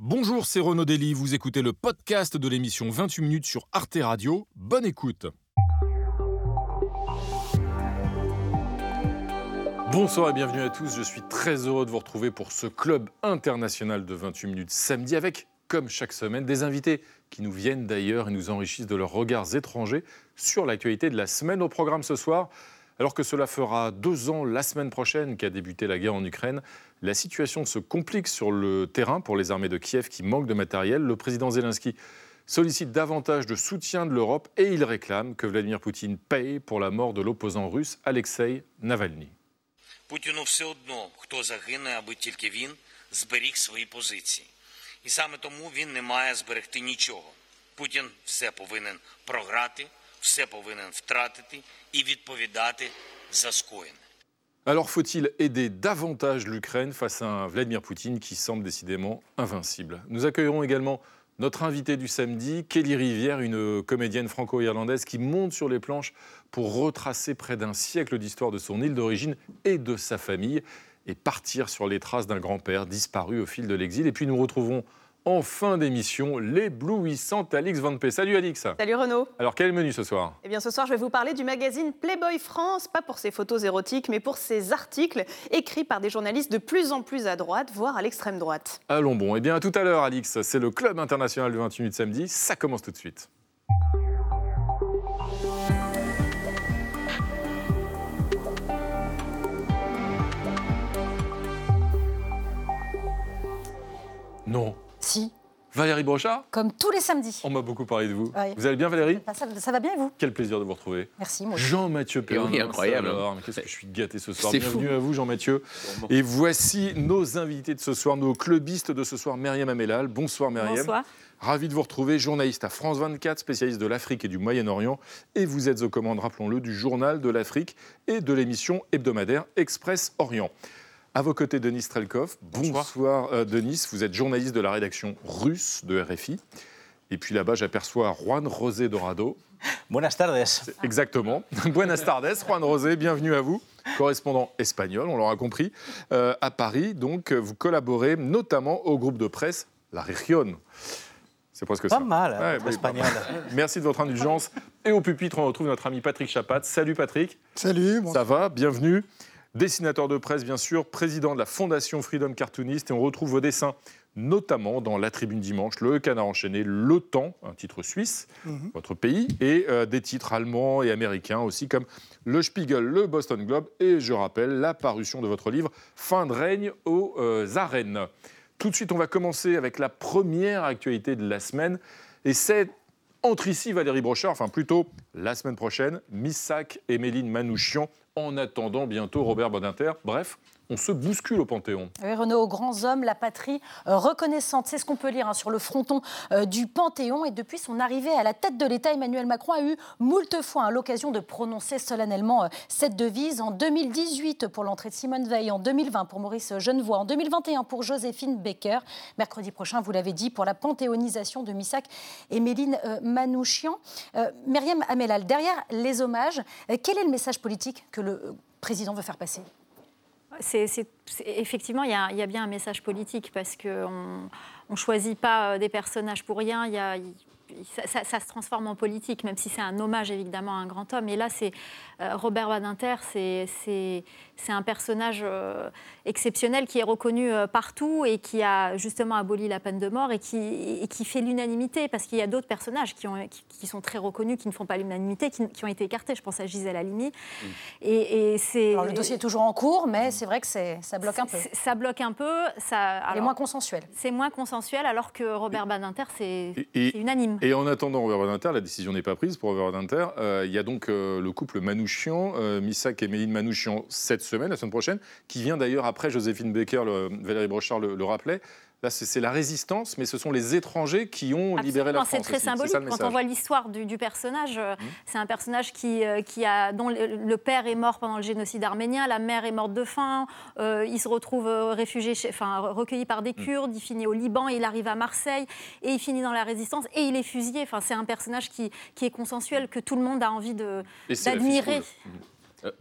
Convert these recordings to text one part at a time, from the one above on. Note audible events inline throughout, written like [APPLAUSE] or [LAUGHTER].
Bonjour, c'est Renaud Dely, vous écoutez le podcast de l'émission 28 minutes sur Arte Radio. Bonne écoute. Bonsoir et bienvenue à tous, je suis très heureux de vous retrouver pour ce club international de 28 minutes samedi avec, comme chaque semaine, des invités qui nous viennent d'ailleurs et nous enrichissent de leurs regards étrangers sur l'actualité de la semaine au programme ce soir. Alors que cela fera deux ans la semaine prochaine qu'a débuté la guerre en Ukraine, la situation se complique sur le terrain pour les armées de Kiev qui manquent de matériel. Le président Zelensky sollicite davantage de soutien de l'Europe et il réclame que Vladimir Poutine paye pour la mort de l'opposant russe Alexei Navalny. Путіну все одно, хто загине, аби тільки він зберіг свої позиції. І саме тому він не має зберегти нічого. Путін все повинен програти, все повинен втратити і відповідати за скоєне. Alors faut-il aider davantage l'Ukraine face à un Vladimir Poutine qui semble décidément invincible Nous accueillerons également notre invitée du samedi, Kelly Rivière, une comédienne franco-irlandaise qui monte sur les planches pour retracer près d'un siècle d'histoire de son île d'origine et de sa famille et partir sur les traces d'un grand-père disparu au fil de l'exil. Et puis nous retrouvons en fin d'émission l'éblouissante Alix Van P. Salut Alix. Salut Renaud. Alors quel est le menu ce soir? Eh bien ce soir je vais vous parler du magazine Playboy France, pas pour ses photos érotiques mais pour ses articles écrits par des journalistes de plus en plus à droite, voire à l'extrême droite. Allons bon. Eh bien à tout à l'heure Alix, c'est le club international de 28 minutes samedi, ça commence tout de suite. Non. Si, Valérie Brochard comme tous les samedis. On m'a beaucoup parlé de vous. Vous allez bien Valérie Ça, ça va bien et vous? Quel plaisir de vous retrouver. Merci, moi. Jean-Mathieu Perrin. oui, incroyable. alors, Qu'est-ce que je suis gâté ce soir. C'est Bienvenue fou. à vous Jean-Mathieu. Et voici nos invités de ce soir, nos clubistes de ce soir, Myriam Amélal. Bonsoir Myriam. Bonsoir. Ravi de vous retrouver, journaliste à France 24, spécialiste de l'Afrique et du Moyen-Orient. Et vous êtes aux commandes, rappelons-le, du journal de l'Afrique et de l'émission hebdomadaire Express Orient. À vos côtés, Denis Strelkov. Bonsoir, euh, Denis. Vous êtes journaliste de la rédaction russe de RFI. Et puis là-bas, j'aperçois Juan Rosé Dorado. Buenas tardes. Exactement. [LAUGHS] Buenas tardes, Juan Rosé, bienvenue à vous. Correspondant espagnol, on l'aura compris, euh, à Paris. Donc, vous collaborez notamment au groupe de presse La Région. C'est presque Pas ça. mal, hein, Ouais, oui, espagnol. Merci de votre indulgence. Et au pupitre, on retrouve notre ami Patrick Chapat. Salut Patrick. Salut, bon, Ça va? Bienvenue. Dessinateur de presse, bien sûr, président de la Fondation Freedom Cartoonist. Et on retrouve vos dessins notamment dans La Tribune Dimanche, Le Canard Enchaîné, Le Temps, un titre suisse, Mhm. votre pays, et euh, des titres allemands et américains aussi, comme Le Spiegel, le Boston Globe, et je rappelle la parution de votre livre Fin de règne aux euh, arènes. Tout de suite, on va commencer avec la première actualité de la semaine, et c'est entre ici Valérie Brochard, enfin plutôt la semaine prochaine, Missak et Méline Manouchian, en attendant bientôt Robert Badinter. Bref, on se bouscule au Panthéon. Oui, Renaud, aux grands hommes, la patrie euh, reconnaissante. C'est ce qu'on peut lire hein, sur le fronton euh, du Panthéon. Et depuis son arrivée à la tête de l'État, Emmanuel Macron a eu moult fois hein, l'occasion de prononcer solennellement euh, cette devise. En 2018 pour l'entrée de Simone Veil, en 2020 pour Maurice Genevoix, en 2021 pour Joséphine Baker. Mercredi prochain, vous l'avez dit, pour la panthéonisation de Missak et Méline Manouchian. Myriam Amelal, derrière les hommages, quel est le message politique que le président veut faire passer? C'est- effectivement, il y, a, bien un message politique parce qu'on ne choisit pas euh, des personnages pour rien. Y a- ça, se transforme en politique, même si c'est un hommage évidemment à un grand homme. Et là, c'est euh, Robert Badinter, c'est- c'est un personnage euh, exceptionnel qui est reconnu euh, partout et qui a justement aboli la peine de mort et qui, et qui fait l'unanimité parce qu'il y a d'autres personnages qui, ont, qui, qui sont très reconnus, qui ne font pas l'unanimité, qui, qui ont été écartés. Je pense à Gisèle Halimi. Et, et c'est Alors, le dossier est toujours en cours, mais c'est vrai que c'est- ça bloque un peu. c'est- Ça bloque un peu. Ça, est moins consensuelle. c'est moins consensuel, alors que Robert Badinter, c'est Et- et- c'est unanime. Et en attendant Robert Badinter, la décision n'est pas prise pour Robert Badinter. Euh, il y a donc euh, le couple Manouchian, euh, Missak et Méline Manouchian, cette semaine, la semaine prochaine, qui vient d'ailleurs après Joséphine Baker, le- Valérie Brochard le, le rappelait. Là, c'est la résistance, mais ce sont les étrangers qui ont libéré la Absolument, France. c'est très symbolique. ça Quand on. Mmh. voit l'histoire du, du personnage, euh, c'est un personnage qui, euh, qui a, dont le, père est mort pendant le génocide arménien, la mère est morte de faim, euh, il se retrouve réfugié, chez- enfin recueilli par Mmh. des Kurdes, il finit au Liban, il arrive à Marseille et il finit dans la résistance et il est fusillé. Enfin, c'est un personnage qui, qui est consensuel que tout le monde a envie d'admirer. Euh,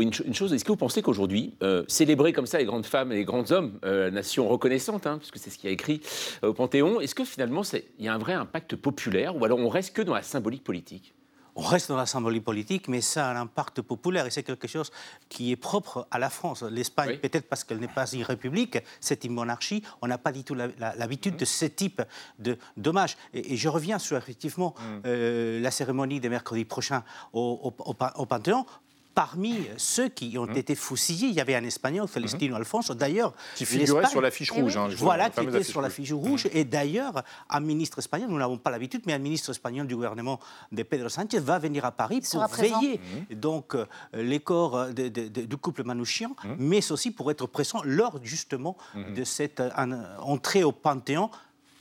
une, chose, est-ce que vous pensez qu'aujourd'hui, euh, célébrer comme ça les grandes femmes et les grands hommes, euh, nation reconnaissante, hein, puisque c'est ce qui a écrit au Panthéon, est-ce que finalement il y a un vrai impact populaire ou alors on reste que dans la symbolique politique? On reste dans la symbolique politique, mais ça a un impact populaire et c'est quelque chose qui est propre à la France. L'Espagne, peut-être parce qu'elle n'est pas une république, c'est une monarchie, on n'a pas du tout l'habitude de ce type de dommages. Et, je reviens sur effectivement mm. euh, la cérémonie de mercredi prochain au, au Panthéon parmi ceux qui ont mmh. été fusillés, il y avait un Espagnol, Celestino mmh. Alfonso, d'ailleurs. Qui figurait sur la fiche eh rouge. Hein, voilà, qui était sur la fiche rouge. Et d'ailleurs, un ministre espagnol, nous n'avons pas l'habitude, mais un ministre espagnol du gouvernement de Pedro Sánchez va venir à Paris pour veiller mmh. donc euh, les corps du couple Manouchian, mais aussi pour être présent lors justement de cette euh, entrée au Panthéon,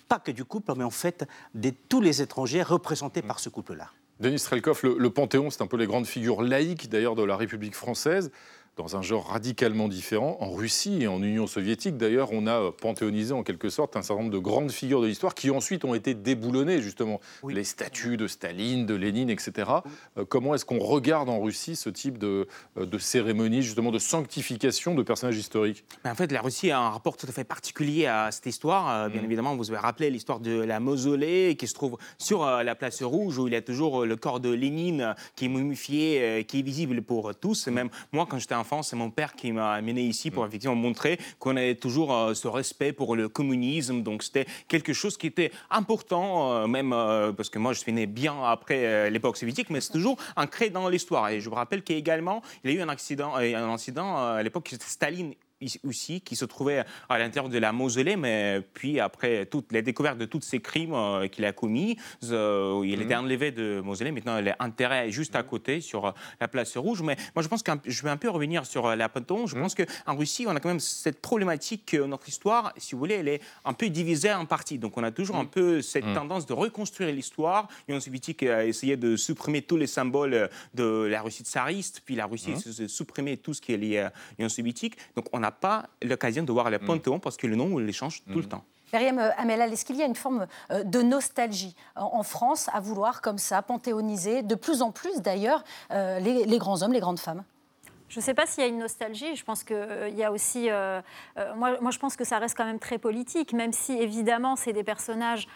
pas que du couple, mais en fait de tous les étrangers représentés par ce couple-là. Denis Strelkov, le, le Panthéon, c'est un peu les grandes figures laïques d'ailleurs de la République française dans un genre radicalement différent. En Russie et en Union soviétique, d'ailleurs, on a panthéonisé en quelque sorte un certain nombre de grandes figures de l'histoire qui ensuite ont été déboulonnées, justement. Les statues de Staline, de Lénine, etc. Euh, comment est-ce qu'on regarde en Russie ce type de, euh, de, cérémonie, justement, de sanctification de personnages historiques? En fait, la Russie a un rapport tout à fait particulier à cette histoire. Euh, bien mm. évidemment, vous avez rappelé l'histoire de la mausolée qui se trouve sur la place rouge où il y a toujours le corps de Lénine qui est momifié, qui est visible pour tous. Même moi, quand j'étais c'est mon père qui m'a amené ici pour mm. effectivement montrer qu'on avait toujours euh, ce respect pour le communisme. Donc c'était quelque chose qui était important, euh, même euh, parce que moi je suis né bien après l'époque soviétique, mais c'est toujours ancré dans l'histoire. Et je vous rappelle qu'également, il y a eu un accident, un incident à l'époque, Staline aussi, qui se trouvait à l'intérieur de la mausolée, mais puis après toutes les découvertes de tous ces crimes euh, qu'il a commis, euh, il était mhm. enlevé de mausolée, maintenant il est enterré juste à côté sur euh, la place rouge. Mais moi je pense que je vais un peu revenir sur la Panthéon. Je mhm. pense qu'en Russie, on a quand même cette problématique que notre histoire, si vous voulez, elle est un peu divisée en parties. Donc on a toujours un mhm. peu cette tendance de reconstruire l'histoire. L'Union soviétique a essayé de supprimer tous les symboles de la Russie tsariste, puis la Russie a supprimé tout ce qui est lié à l'Union soviétique. Donc on a pas l'occasion de voir les mm. panthéons parce que le nom, on les change tout le mm. temps. Myriam euh, Amelal, est-ce qu'il y a une forme euh, de nostalgie en France à vouloir comme ça panthéoniser, de plus en plus d'ailleurs, euh, les grands hommes, les grandes femmes? Je ne sais pas s'il y a une nostalgie. Je pense qu'il euh, y a aussi. Euh, euh, moi, moi, je pense que ça reste quand même très politique, même si évidemment, c'est des personnages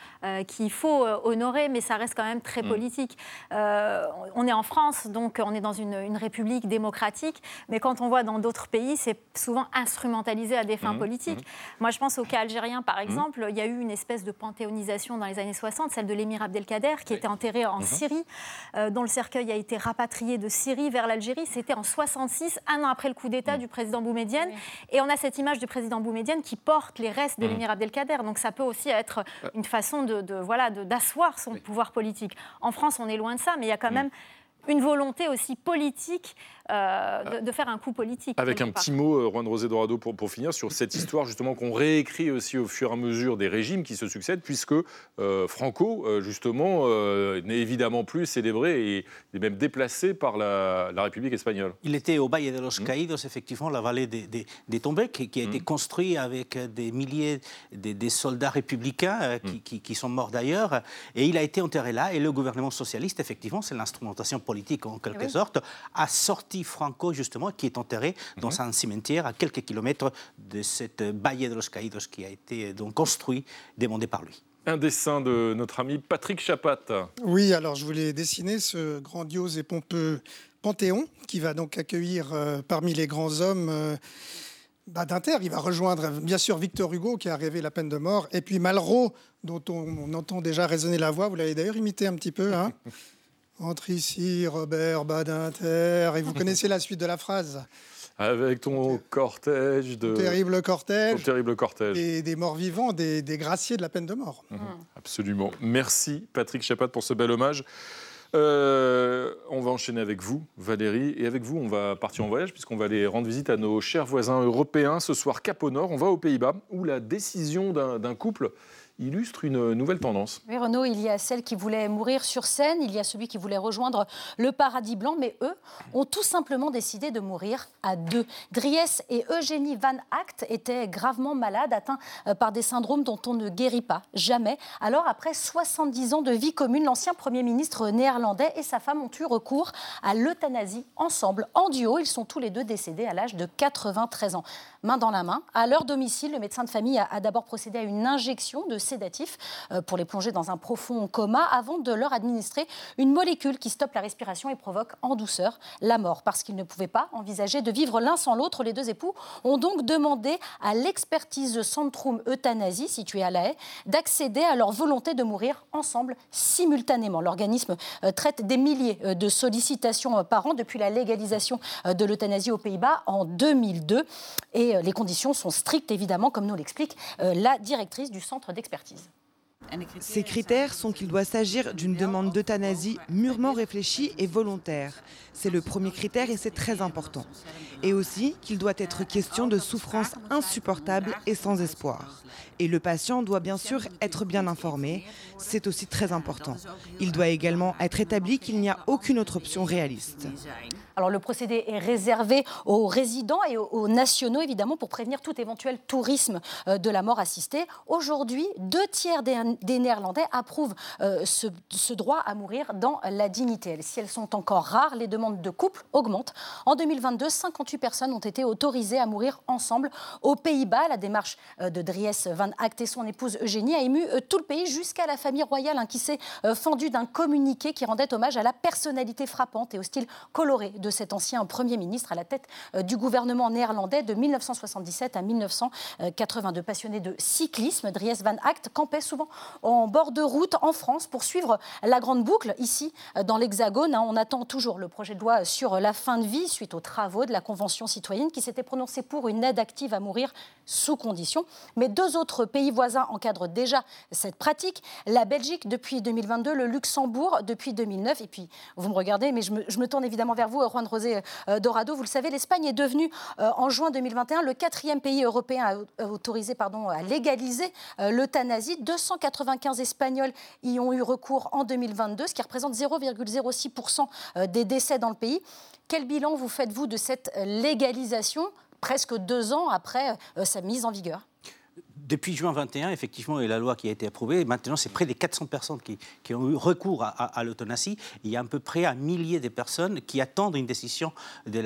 qu'il faut honorer, mais ça reste quand même très mm. politique. on est en France, donc on est dans une, république démocratique, mais quand on voit dans d'autres pays, c'est souvent instrumentalisé à des fins mm. politiques. Mm. Moi, je pense au cas algérien, par exemple. Il y a eu une espèce de panthéonisation dans les années 60, celle de l'émir Abdelkader, qui était enterré en mm-hmm. Syrie, dont le cercueil a été rapatrié de Syrie vers l'Algérie. C'était en 66 un an après le coup d'État mm. du président Boumedienne. Et on a cette image du président Boumedienne qui porte les restes de mm. l'émir Abdelkader. Donc ça peut aussi être une façon de, voilà d'asseoir son pouvoir politique. En France, on est loin de ça, mais il y a quand mm. même une volonté aussi politique euh, de, faire un coup politique. Avec un petit mot, euh, Juan Rosé Dorado, pour, pour finir, sur cette histoire justement qu'on réécrit aussi au fur et à mesure des régimes qui se succèdent, puisque euh, Franco, justement, n'est évidemment plus célébré et est même déplacé par la, République espagnole. Il était au Valle de los mmh. Caídos, effectivement, la vallée des, des, tombés, qui, a été mmh. construit avec des milliers de, soldats républicains mmh. qui, qui, sont morts d'ailleurs, et il a été enterré là, et le gouvernement socialiste, effectivement, c'est l'instrumentation politique en quelque sorte, a sorti Franco, justement, qui est enterré dans mhm. un cimetière à quelques kilomètres de cette Baie de los Caídos qui a été donc construit, demandé par lui. Un dessin de notre ami Patrick Chapat. Oui, alors je voulais dessiner ce grandiose et pompeux Panthéon qui va donc accueillir euh, parmi les grands hommes euh, bah, d'Inter. Il va rejoindre bien sûr Victor Hugo qui a rêvé la peine de mort et puis Malraux dont on, entend déjà résonner la voix. Vous l'avez d'ailleurs imité un petit peu. Hein? [LAUGHS] Entre ici, Robert Badinter. Et vous [LAUGHS] connaissez la suite de la phrase avec ton cortège de... Terrible cortège. terrible cortège. Et des morts vivants, des, graciers de la peine de mort. Mhm. Absolument. Merci Patrick Chapat pour ce bel hommage. Euh, on va enchaîner avec vous, Valérie, et avec vous, on va partir en voyage puisqu'on va aller rendre visite à nos chers voisins européens. Ce soir, Cap au Nord, on va aux Pays-Bas, où la décision d'un couple illustre une nouvelle tendance. Oui, Renaud, il y a celle qui voulait mourir sur scène, il y a celui qui voulait rejoindre le paradis blanc, mais eux ont tout simplement décidé de mourir à deux. Dries et Eugénie Van Act étaient gravement malades, atteints euh, par des syndromes dont on ne guérit pas, jamais. Alors, après 70 ans de vie commune, l'ancien Premier ministre néerlandais et sa femme ont eu recours à l'euthanasie ensemble, en duo. Ils sont tous les deux décédés à l'âge de 93 ans. Main dans la main, à leur domicile, le médecin de famille a, d'abord procédé à une injection de euh, pour les plonger dans un profond coma avant de leur administrer une molécule qui stoppe la respiration et provoque en douceur la mort. Parce qu'ils ne pouvaient pas envisager de vivre l'un sans l'autre, les deux époux ont donc demandé à l'expertise Centrum Euthanasie, située à La Haye, d'accéder à leur volonté de mourir ensemble simultanément. L'organisme euh, traite des milliers euh, de sollicitations par an depuis la légalisation de l'euthanasie aux Pays-Bas en 2002. Et les conditions sont strictes, évidemment, comme nous l'explique la directrice du centre d'expertise. Ces critères sont qu'il doit s'agir d'une demande d'euthanasie mûrement réfléchie et volontaire. C'est le premier critère et c'est très important. Et aussi qu'il doit être question de souffrance insupportable et sans espoir. Et le patient doit bien sûr être bien informé, c'est aussi très important. Il doit également être établi qu'il n'y a aucune autre option réaliste. Alors le procédé est réservé aux résidents et aux nationaux, évidemment, pour prévenir tout éventuel tourisme euh, de la mort assistée. Aujourd'hui, deux tiers des, Néerlandais approuvent euh, ce, droit à mourir dans la dignité. Si elles sont encore rares, les demandes de couple augmentent. En 2022, 58 personnes ont été autorisées à mourir ensemble aux Pays-Bas. La démarche euh, de Dries Van Act et son épouse Eugénie a ému tout le pays jusqu'à la famille royale hein, qui s'est fendue d'un communiqué qui rendait hommage à la personnalité frappante et au style coloré de cet ancien Premier ministre à la tête euh, du gouvernement néerlandais de 1977 à 1982. Passionné de cyclisme, Dries Van Act campait souvent en bord de route en France pour suivre la grande boucle ici euh, dans l'Hexagone. Hein. On attend toujours le projet de loi sur la fin de vie suite aux travaux de la Convention citoyenne qui s'était prononcée pour une aide active à mourir sous condition. Mais deux autres pays voisins encadrent déjà cette pratique. La Belgique depuis 2022, le Luxembourg depuis 2009. Et puis, vous me regardez, mais je me, tourne évidemment vers vous, Juan Rosé euh, Dorado. Vous le savez, l'Espagne est devenue euh, en juin 2021 le quatrième pays européen à, autorisé, pardon, à légaliser euh, l'euthanasie. 295 Espagnols y ont eu recours en 2022, ce qui représente 0,06% des décès dans le pays. Quel bilan vous faites-vous de cette légalisation presque deux ans après sa mise en vigueur? Depuis juin 21, effectivement, et la loi qui a été approuvée, maintenant, c'est près des 400 personnes qui, ont eu recours à, à, l'euthanasie. Il y a à peu près un millier de personnes qui attendent une décision de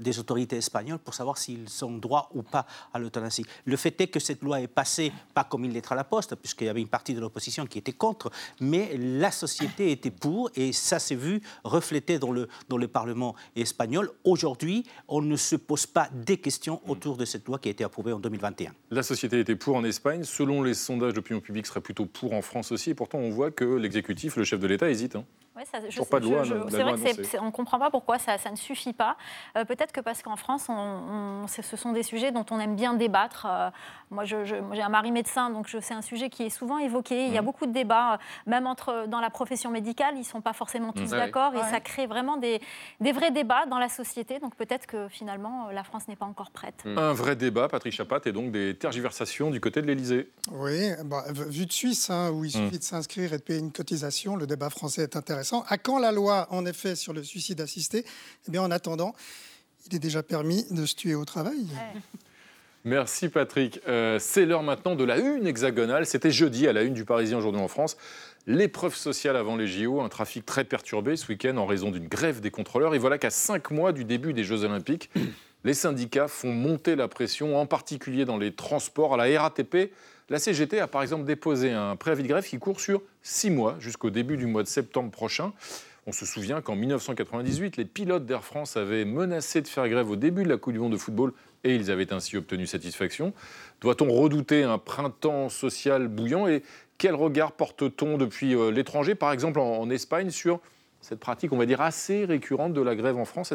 des autorités espagnoles pour savoir s'ils ont droit ou pas à l'euthanasie. Le fait est que cette loi est passée, pas comme une lettre à la poste, puisqu'il y avait une partie de l'opposition qui était contre, mais la société était pour, et ça s'est vu reflété dans le, dans le Parlement espagnol. Aujourd'hui, on ne se pose pas des questions autour de cette loi qui a été approuvée en 2021. La société était pour en Espagne. Selon les sondages d'opinion publique, serait plutôt pour en France aussi. Et pourtant, on voit que l'exécutif, le chef de l'État, hésite. Hein. Ouais, ça, je, pas de loi. C'est vrai qu'on ne comprend pas pourquoi ça, ça ne suffit pas. Euh, peut-être que parce qu'en France, on, ce sont des sujets dont on aime bien débattre. Euh, moi, j'ai un mari médecin, donc c'est un sujet qui est souvent évoqué. Il y a mmh. beaucoup de débats, euh, même entre, dans la profession médicale, ils ne sont pas forcément tous mmh. d'accord. Et ça crée vraiment des, des, vrais débats dans la société. Donc peut-être que finalement, la France n'est pas encore prête. Mmh. Un vrai débat, Patrick Chapat, et donc des tergiversations du côté de l'Élysée. Oui, bah, vu de Suisse, hein, où il suffit de s'inscrire et de payer une cotisation, le débat français est intéressant. À quand la loi, en effet, sur le suicide assisté? Eh bien, en attendant, il est déjà permis de se tuer au travail. Merci Patrick. Euh, c'est l'heure maintenant de la une hexagonale. C'était jeudi à la une du Parisien aujourd'hui en France. L'épreuve sociale avant les JO, un trafic très perturbé ce week-end en raison d'une grève des contrôleurs. Et voilà qu'à cinq mois du début des Jeux Olympiques, [CLEARS THROAT] les syndicats font monter la pression, en particulier dans les transports. À la RATP, la CGT a par exemple déposé un préavis de grève qui court sur six mois, jusqu'au début du mois de septembre prochain. On se souvient qu'en 1998, les pilotes d'Air France avaient menacé de faire grève au début de la Coupe du Monde de football et ils avaient ainsi obtenu satisfaction. Doit-on redouter un printemps social bouillant et quel regard porte-t-on depuis euh, l'étranger, par exemple en Espagne, sur cette pratique, on va dire, assez récurrente de la grève en France?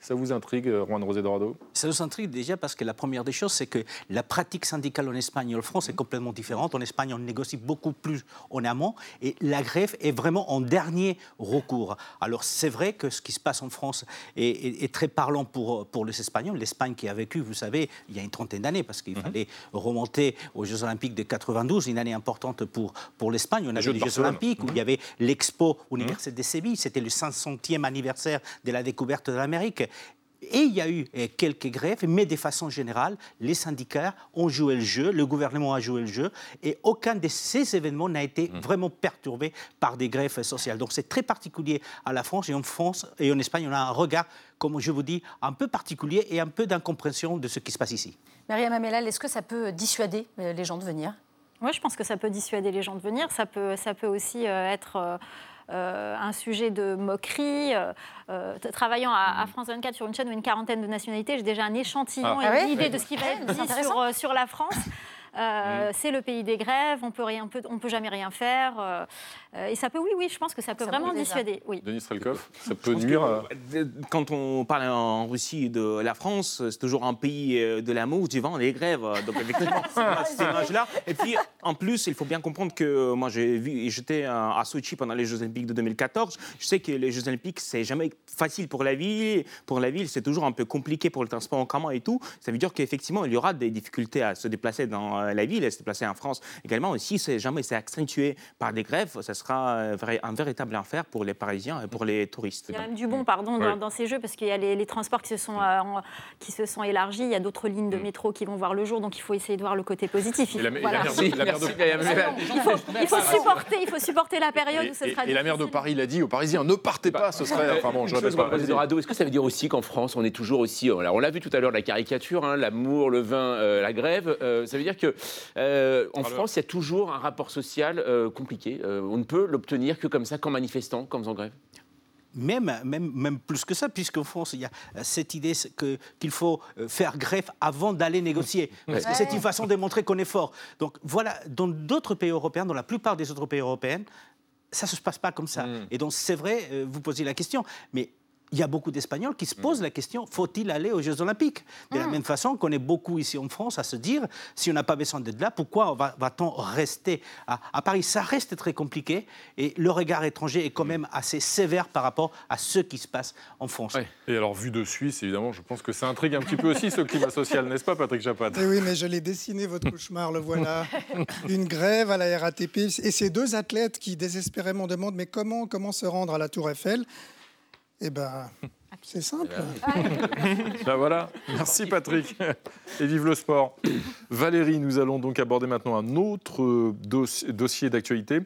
Ça vous intrigue, Juan Rosé Dorado? Ça nous intrigue déjà parce que la première des choses, c'est que la pratique syndicale en Espagne et en France est complètement différente. En Espagne, on négocie beaucoup plus en amont et la grève est vraiment en dernier recours. Alors c'est vrai que ce qui se passe en France est, très parlant pour, pour les Espagnols. L'Espagne qui a vécu, vous savez, il y a une trentaine d'années, parce qu'il mhm. fallait remonter aux Jeux Olympiques de 92, une année importante pour, pour l'Espagne. On avait les Jeux Olympiques où il y avait l'Expo Université de Séville, c'était le 500e anniversaire de la découverte de l'Amérique. Et il y a eu eh, quelques grèves, mais de façon générale, les syndicats ont joué le jeu, le gouvernement a joué le jeu, et aucun de ces événements n'a été mmh. vraiment perturbé par des grèves sociales. Donc c'est très particulier à la France, et en France et en Espagne, on a un regard, comme je vous dis, un peu particulier et un peu d'incompréhension de ce qui se passe ici. Maria Mamelal, est-ce que ça peut dissuader euh, les gens de venir? Oui, je pense que ça peut dissuader les gens de venir. Ça peut, ça peut aussi euh, être euh, euh, un sujet de moquerie. travaillant à, France 24 sur une chaîne où une quarantaine de nationalités, j'ai déjà un échantillon ah. et une ah idée de ce qui va être dit sur, sur la France. Euh, mm. C'est le pays des grèves, on peut rien, on peut, jamais rien faire. Euh, et ça peut, oui, oui, je pense que ça peut vraiment dissuader. Oui. Denis Strelkov, ça peut nuire. quand on parle en Russie de la France, c'est toujours un pays euh, de l'amour, du vent, des grèves. Donc effectivement, cette image-là. Et puis en plus, il faut bien comprendre que moi j'ai vu, j'étais à Sochi pendant les Jeux Olympiques de 2014. Je sais que les Jeux Olympiques, c'est jamais facile pour la ville. Pour la ville, c'est toujours un peu compliqué pour le transport en commun et tout. Ça veut dire qu'effectivement, il y aura des difficultés à se déplacer dans euh, la ville, elle s'est déplacer en France également. Et si jamais c'est accentué par des grèves, ça sera euh, un véritable enfer pour les Parisiens et pour les touristes. Il y a même du bon, pardon, dans, ces jeux, parce qu'il y a les, transports qui se, sont, euh, qui se sont élargis, il y a d'autres lignes de mm. métro qui vont voir le jour, donc il faut essayer de voir le côté positif. Il, faut, supporter, il faut supporter la période où ce sera Et la maire de Paris l'a dit aux Parisiens, ne partez pas, ce serait... Enfin bon, je répète pas. Est-ce que ça veut dire aussi qu'en France, on est toujours aussi... Alors, on l'a vu tout à l'heure, la caricature, hein, l'amour, le vin, la grève. ça veut dire que euh, en France, il y a toujours un rapport social euh, compliqué. Euh, on ne peut l'obtenir que comme ça, qu'en manifestant, qu'en faisant grève? Même, même, même plus que ça, puisqu'en France, il y a cette idée qu'il faut faire grève avant d'aller négocier. [LAUGHS] Parce que c'est une façon de montrer qu'on est fort. Donc voilà, dans d'autres pays européens, dans la plupart des autres pays européens, ça ne se passe pas comme ça. Mm. Et donc c'est vrai, vous posez la question, mais il y a beaucoup d'Espagnols qui se mm. posent la question faut-il aller aux Jeux Olympiques? De la mm. même façon qu'on est beaucoup ici en France à se dire si on n'a pas besoin d'être là, pourquoi va-t-on rester à, Paris? Ça reste très compliqué et le regard étranger est quand mm. même assez sévère par rapport à ce qui se passe en France. Et alors, vu de Suisse, évidemment, je pense que ça intrigue un petit peu aussi ce climat social, n'est-ce pas, Patrick Chapat eh Oui, mais je l'ai dessiné, votre cauchemar, le voilà. [LAUGHS] Une grève à la RATP et ces deux athlètes qui désespérément demandent mais comment, comment se rendre à la Tour Eiffel? Eh bien, c'est simple. ben voilà, merci Patrick. Et vive le sport. Valérie, nous allons donc aborder maintenant un autre dossier d'actualité.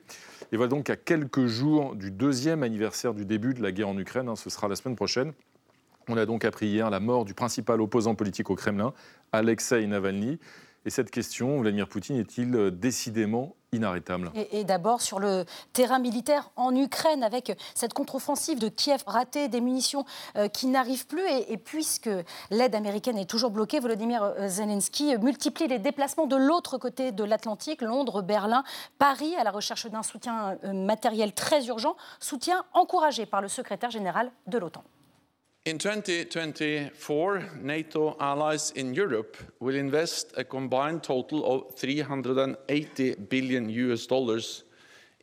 Et voilà donc à quelques jours du deuxième anniversaire du début de la guerre en Ukraine. Hein, ce sera la semaine prochaine. On a donc appris hier la mort du principal opposant politique au Kremlin, Alexei Navalny. Et cette question, Vladimir Poutine est-il euh, décidément inarrêtable? Et, d'abord sur le terrain militaire en Ukraine, avec cette contre-offensive de Kiev ratée, des munitions euh, qui n'arrivent plus. Et, puisque l'aide américaine est toujours bloquée, Volodymyr euh, Zelensky multiplie les déplacements de l'autre côté de l'Atlantique, Londres, Berlin, Paris, à la recherche d'un soutien matériel très urgent, soutien encouragé par le secrétaire général de l'OTAN. In 2024, NATO allies in Europe will invest a combined total of 380 billion US dollars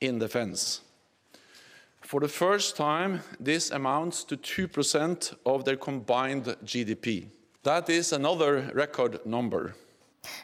in defense. For the first time, this amounts to 2% of their combined GDP. That is another record number.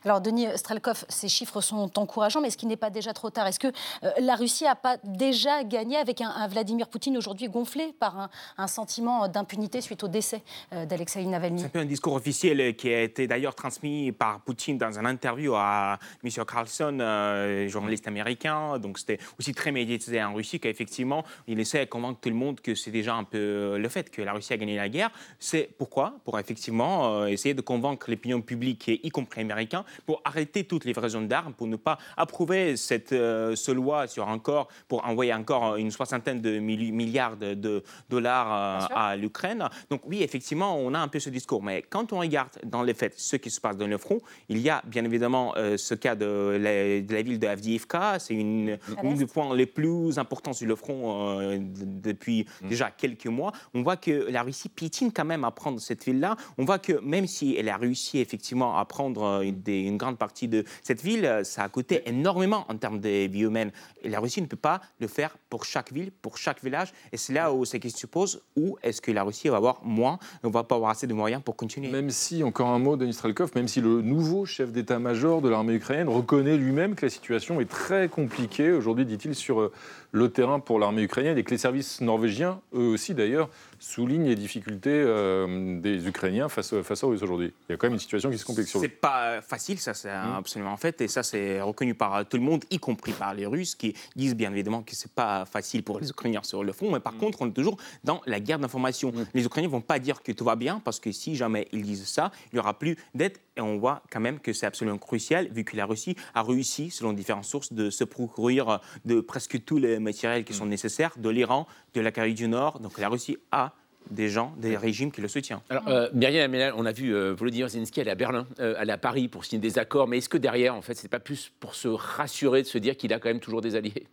Alors, Denis Strelkov, ces chiffres sont encourageants, mais est-ce qu'il n'est pas déjà trop tard? Est-ce que euh, la Russie n'a pas déjà gagné avec un, Vladimir Poutine aujourd'hui gonflé par un, sentiment d'impunité suite au décès euh, d'Alexei Navalny? C'est un un discours officiel qui a été d'ailleurs transmis par Poutine dans une interview à M. Carlson, euh, journaliste américain. Donc, c'était aussi très médiatisé en Russie qu'effectivement, il essaie de convaincre tout le monde que c'est déjà un peu le fait que la Russie a gagné la guerre. C'est pourquoi? Pour effectivement essayer de convaincre l'opinion publique, y compris américaine, Américains pour arrêter toute livraison d'armes, pour ne pas approuver cette euh, ce loi sur encore, pour envoyer encore une soixantaine de milliards de dollars à l'Ukraine. Donc oui, effectivement, on a un peu ce discours. Mais quand on regarde dans les faits ce qui se passe dans le front, il y a bien évidemment ce cas de la, ville de Avdiivka. C'est une, une des points les plus importants sur le front depuis mm. déjà quelques mois. On voit que la Russie piétine quand même à prendre cette ville-là. On voit que même si elle a réussi effectivement à prendre une, grande partie de cette ville, euh, ça a coûté énormément en termes de vie humaine. La Russie ne peut pas le faire pour chaque ville, pour chaque village. Et c'est là où c'est qui se pose où est-ce que la Russie va avoir moins, ne va pas avoir assez de moyens pour continuer. Même si, encore un mot, Denis Strelkov, même si le nouveau chef d'état-major de l'armée ukrainienne reconnaît lui-même que la situation est très compliquée aujourd'hui, dit-il, sur euh, le terrain pour l'armée ukrainienne et que les services norvégiens, eux aussi d'ailleurs, soulignent les difficultés euh, des Ukrainiens face, face aux Russes aujourd'hui. Il y a quand même une situation qui se complique sur C'est pas facile, ça c'est mmh. absolument en fait, et ça c'est reconnu par tout le monde, y compris par les Russes, qui disent bien évidemment que c'est pas facile pour les Ukrainiens sur le front, mais par mmh. contre on est toujours dans la guerre d'information. Mmh. Les Ukrainiens vont pas dire que tout va bien, parce que si jamais ils disent ça, il y aura plus d'aide, et on voit quand même que c'est absolument crucial, vu que la Russie a réussi, selon différentes sources, de se procurer de presque tous les matériels qui sont nécessaires de l'Iran, de la Corée du Nord. Donc la Russie a des gens, des régimes qui le soutiennent. Alors, euh, Myriam, on a vu euh, Volodymyr Zelensky aller à Berlin, euh, aller à Paris pour signer des accords, mais est-ce que derrière, en fait, c'est pas plus pour se rassurer, de se dire qu'il a quand même toujours des alliés?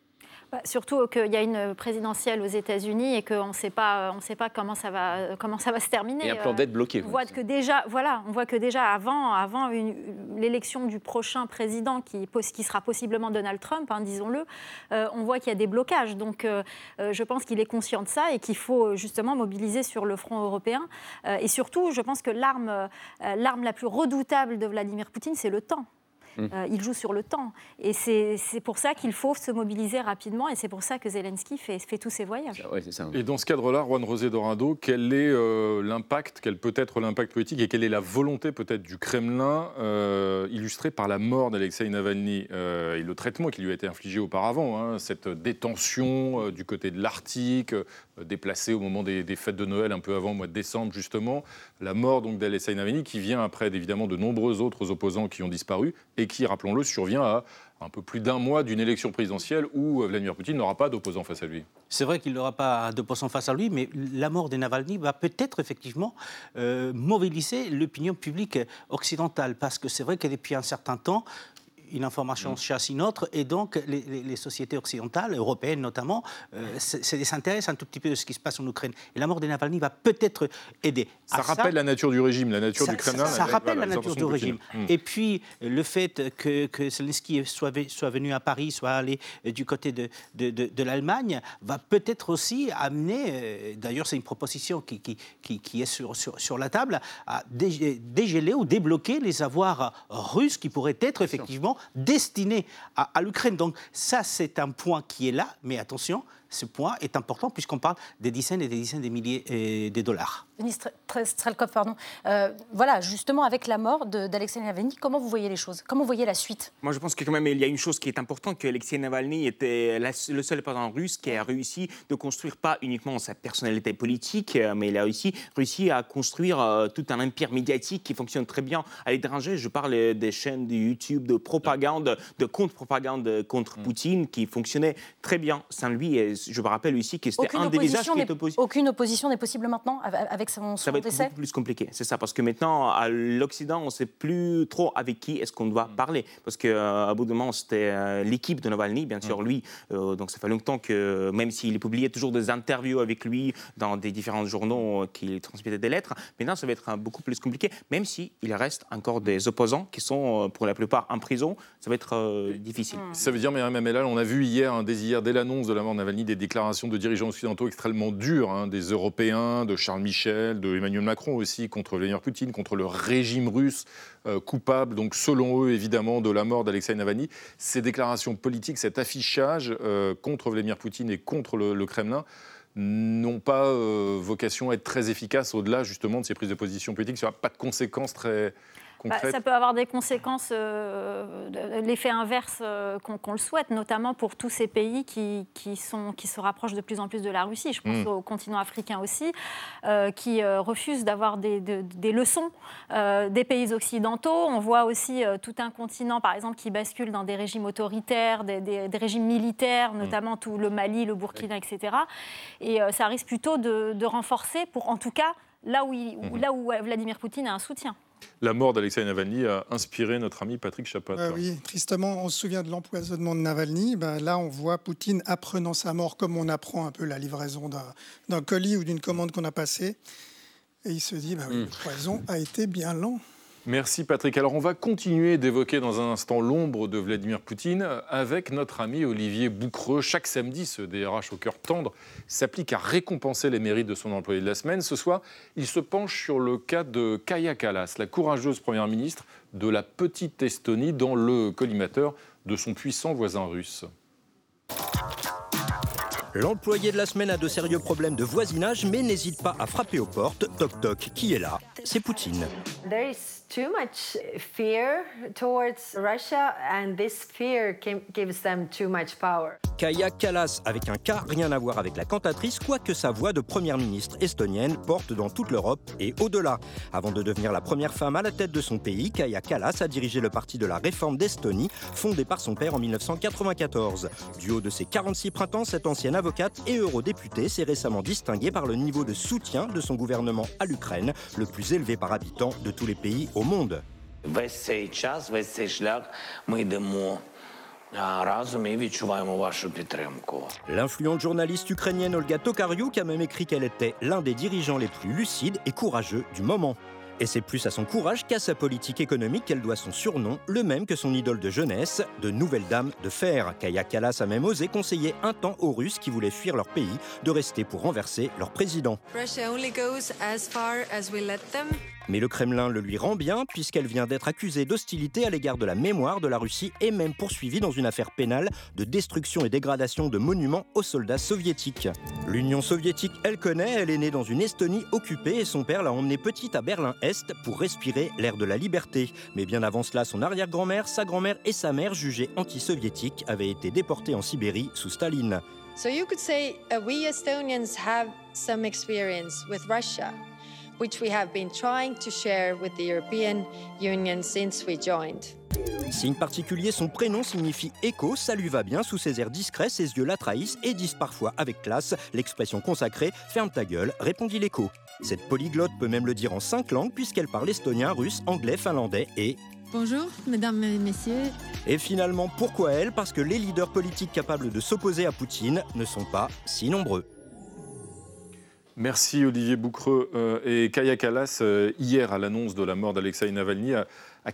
Bah, surtout qu'il y a une présidentielle aux États-Unis et qu'on ne sait pas, on sait pas comment ça va, comment ça va se terminer. Et un plan d'aide bloqué. On voit que déjà, voilà, on voit que déjà avant, avant l'élection du prochain président qui, qui sera possiblement Donald Trump, hein, disons-le, euh, on voit qu'il y a des blocages. Donc, euh, euh, je pense qu'il est conscient de ça et qu'il faut justement mobiliser sur le front européen. et surtout, je pense que l'arme, l'arme la plus redoutable de Vladimir Poutine, c'est le temps. Mm. Euh, il joue sur le temps. Et c'est pour ça qu'il faut se mobiliser rapidement. Et c'est pour ça que Zelensky fait, fait tous ses voyages. Et dans ce cadre-là, Juan Rosé Dorado, quel est euh, l'impact, quel peut être l'impact politique et quelle est la volonté peut-être du Kremlin, euh, illustrée par la mort d'Alexei Navalny et le traitement qui lui a été infligé auparavant, hein, cette détention du côté de l'Arctique, déplacée au moment des, fêtes de Noël, un peu avant, au mois de décembre justement, la mort donc d'Alexei Navalny qui vient après évidemment de nombreux autres opposants qui ont disparu et qui, rappelons-le, survient à un peu plus d'un mois d'une élection présidentielle où euh, Vladimir Poutine n'aura pas d'opposant face à lui. C'est vrai qu'il n'aura pas d'opposant face à lui, mais la mort de Navalny va peut-être effectivement euh, mobiliser l'opinion publique occidentale, parce que c'est vrai que depuis un certain temps, une information mm. chasse une autre, et donc les, sociétés occidentales, européennes notamment, euh, s'intéressent un tout petit peu de ce qui se passe en Ukraine. Et la mort de Navalny va peut-être aider. Ça rappelle la nature du régime, la nature du Kremlin. Ça, rappelle la nature du régime. Mm. Et puis le fait que, que Zelensky soit, soit, venu à Paris, soit allé euh, du côté de, de, de, l'Allemagne, va peut-être aussi amener, euh, d'ailleurs c'est une proposition qui, qui, qui, est sur, sur, sur, la table, à dégeler ou débloquer les avoirs russes qui pourraient être effectivement destiné à, à l'Ukraine. Donc ça, c'est un point qui est là, mais attention, ce point est important puisqu'on parle des dizaines et des dizaines de milliers euh, de dollars. Ministre Strelkov, pardon. Euh, voilà, justement, avec la mort d'Alexei Navalny, comment vous voyez les choses? Comment vous voyez la suite? Moi, je pense que quand même, il y a une chose qui est importante, que Alexei Navalny était le seul président russe qui a réussi de construire pas uniquement sa personnalité politique, euh, mais il a aussi réussi à construire tout un empire médiatique qui fonctionne très bien à l'étranger. Je parle des chaînes de YouTube de propagande, de contre-propagande contre mm. Poutine, qui fonctionnaient très bien sans lui. Et je me rappelle aussi que c'était un des visages qui est opposé. Aucune opposition n'est possible maintenant avec son, Ça va être beaucoup plus compliqué, c'est ça, parce que maintenant, à l'Occident, on ne sait plus trop avec qui est-ce qu'on doit mm. parler. Parce qu'à euh, bout de moment, c'était euh, l'équipe de Navalny, bien sûr, mm. lui. Euh, donc ça fait longtemps que, même s'il publiait toujours des interviews avec lui dans des différents journaux qui transmettaient des lettres, maintenant, ça va être beaucoup plus compliqué, même s'il reste encore des opposants qui sont pour la plupart en prison. Ça va être difficile. Ça veut dire, Myriam Amellal, on a vu hier, dès hier, dès l'annonce de la mort de Navalny, des déclarations de dirigeants occidentaux extrêmement dures, hein, des Européens, de Charles Michel, de Emmanuel Macron aussi, contre Vladimir Poutine, contre le régime russe euh, coupable, donc selon eux évidemment, de la mort d'Alexei Navalny. Ces déclarations politiques, cet affichage euh, contre Vladimir Poutine et contre le, Kremlin n'ont pas euh, vocation à être très efficaces au-delà justement de ces prises de position politiques. Ça n'a pas de conséquences très concrètes Ça peut avoir des conséquences, l'effet inverse qu'on le souhaite, notamment pour tous ces pays qui, qui, sont, qui se rapprochent de plus en plus de la Russie. Je pense mm. au continent africain aussi, qui refusent d'avoir des, des, leçons des pays occidentaux. On voit aussi tout un continent, par exemple, qui bascule dans des régimes autoritaires, des, des régimes militaires, mm. notamment tout le Mali, le Burkina, etc. Et ça risque plutôt de, de renforcer, pour en tout cas là où, là où Vladimir Poutine a un soutien. La mort d'Alexei Navalny a inspiré notre ami Patrick Chapat. Euh, oui, tristement, on se souvient de l'empoisonnement de Navalny. Ben, là, on voit Poutine apprenant sa mort comme on apprend un peu la livraison d'un colis ou d'une commande qu'on a passée. Et il se dit, ben, oui, mm. le poison a été bien lent. Merci Patrick. Alors on va continuer d'évoquer dans un instant l'ombre de Vladimir Poutine avec notre ami Olivier Boucreux. Chaque samedi, ce DRH au cœur tendre s'applique à récompenser les mérites de son employé de la semaine. Ce soir, il se penche sur le cas de Kaya Kallas, la courageuse première ministre de la petite Estonie dans le collimateur de son puissant voisin russe. L'employé de la semaine a de sérieux problèmes de voisinage mais n'hésite pas à frapper aux portes. Toc toc, qui est là? C'est Poutine. Too much fear towards Russia, and this fear gives them too much power. Kaya Kallas, avec un K, rien à voir avec la cantatrice, quoique sa voix de première ministre estonienne porte dans toute l'Europe et au-delà. Avant de devenir la première femme à la tête de son pays, Kaya Kallas a dirigé le parti de la réforme d'Estonie, fondé par son père en 1994. Du haut de ses 46 printemps, cette ancienne avocate et eurodéputée s'est récemment distinguée par le niveau de soutien de son gouvernement à l'Ukraine, le plus élevé par habitant de tous les pays au monde. L'influente journaliste ukrainienne Olga Tokaryuk a même écrit qu'elle était l'un des dirigeants les plus lucides et courageux du moment. Et c'est plus à son courage qu'à sa politique économique qu'elle doit son surnom, le même que son idole de jeunesse, de Nouvelle Dame de Fer. Kaya Kallas a même osé conseiller un temps aux Russes qui voulaient fuir leur pays de rester pour renverser leur président. Mais le Kremlin le lui rend bien puisqu'elle vient d'être accusée d'hostilité à l'égard de la mémoire de la Russie et même poursuivie dans une affaire pénale de destruction et dégradation de monuments aux soldats soviétiques. L'Union soviétique, elle connaît, elle est née dans une Estonie occupée et son père l'a emmenée petite à Berlin-Est pour respirer l'air de la liberté. Mais bien avant cela, son arrière-grand-mère, sa grand-mère et sa mère, jugées anti-soviétiques, avaient été déportées en Sibérie sous Staline. So you could say uh, we Estonians have some experience with Russia which we have been trying to share with the European Union since we joined. Signe particulier, son prénom signifie écho, ça lui va bien, sous ses airs discrets, ses yeux la trahissent et disent parfois avec classe l'expression consacrée Ferme ta gueule, répondit l'écho. Cette polyglotte peut même le dire en cinq langues puisqu'elle parle estonien, russe, anglais, finlandais et Bonjour, mesdames et messieurs. Et finalement, pourquoi elle? Parce que les leaders politiques capables de s'opposer à Poutine ne sont pas si nombreux. Merci Olivier Boucreux. Euh, et Kaya Kallas, euh, hier, à l'annonce de la mort d'Alexei Navalny, a,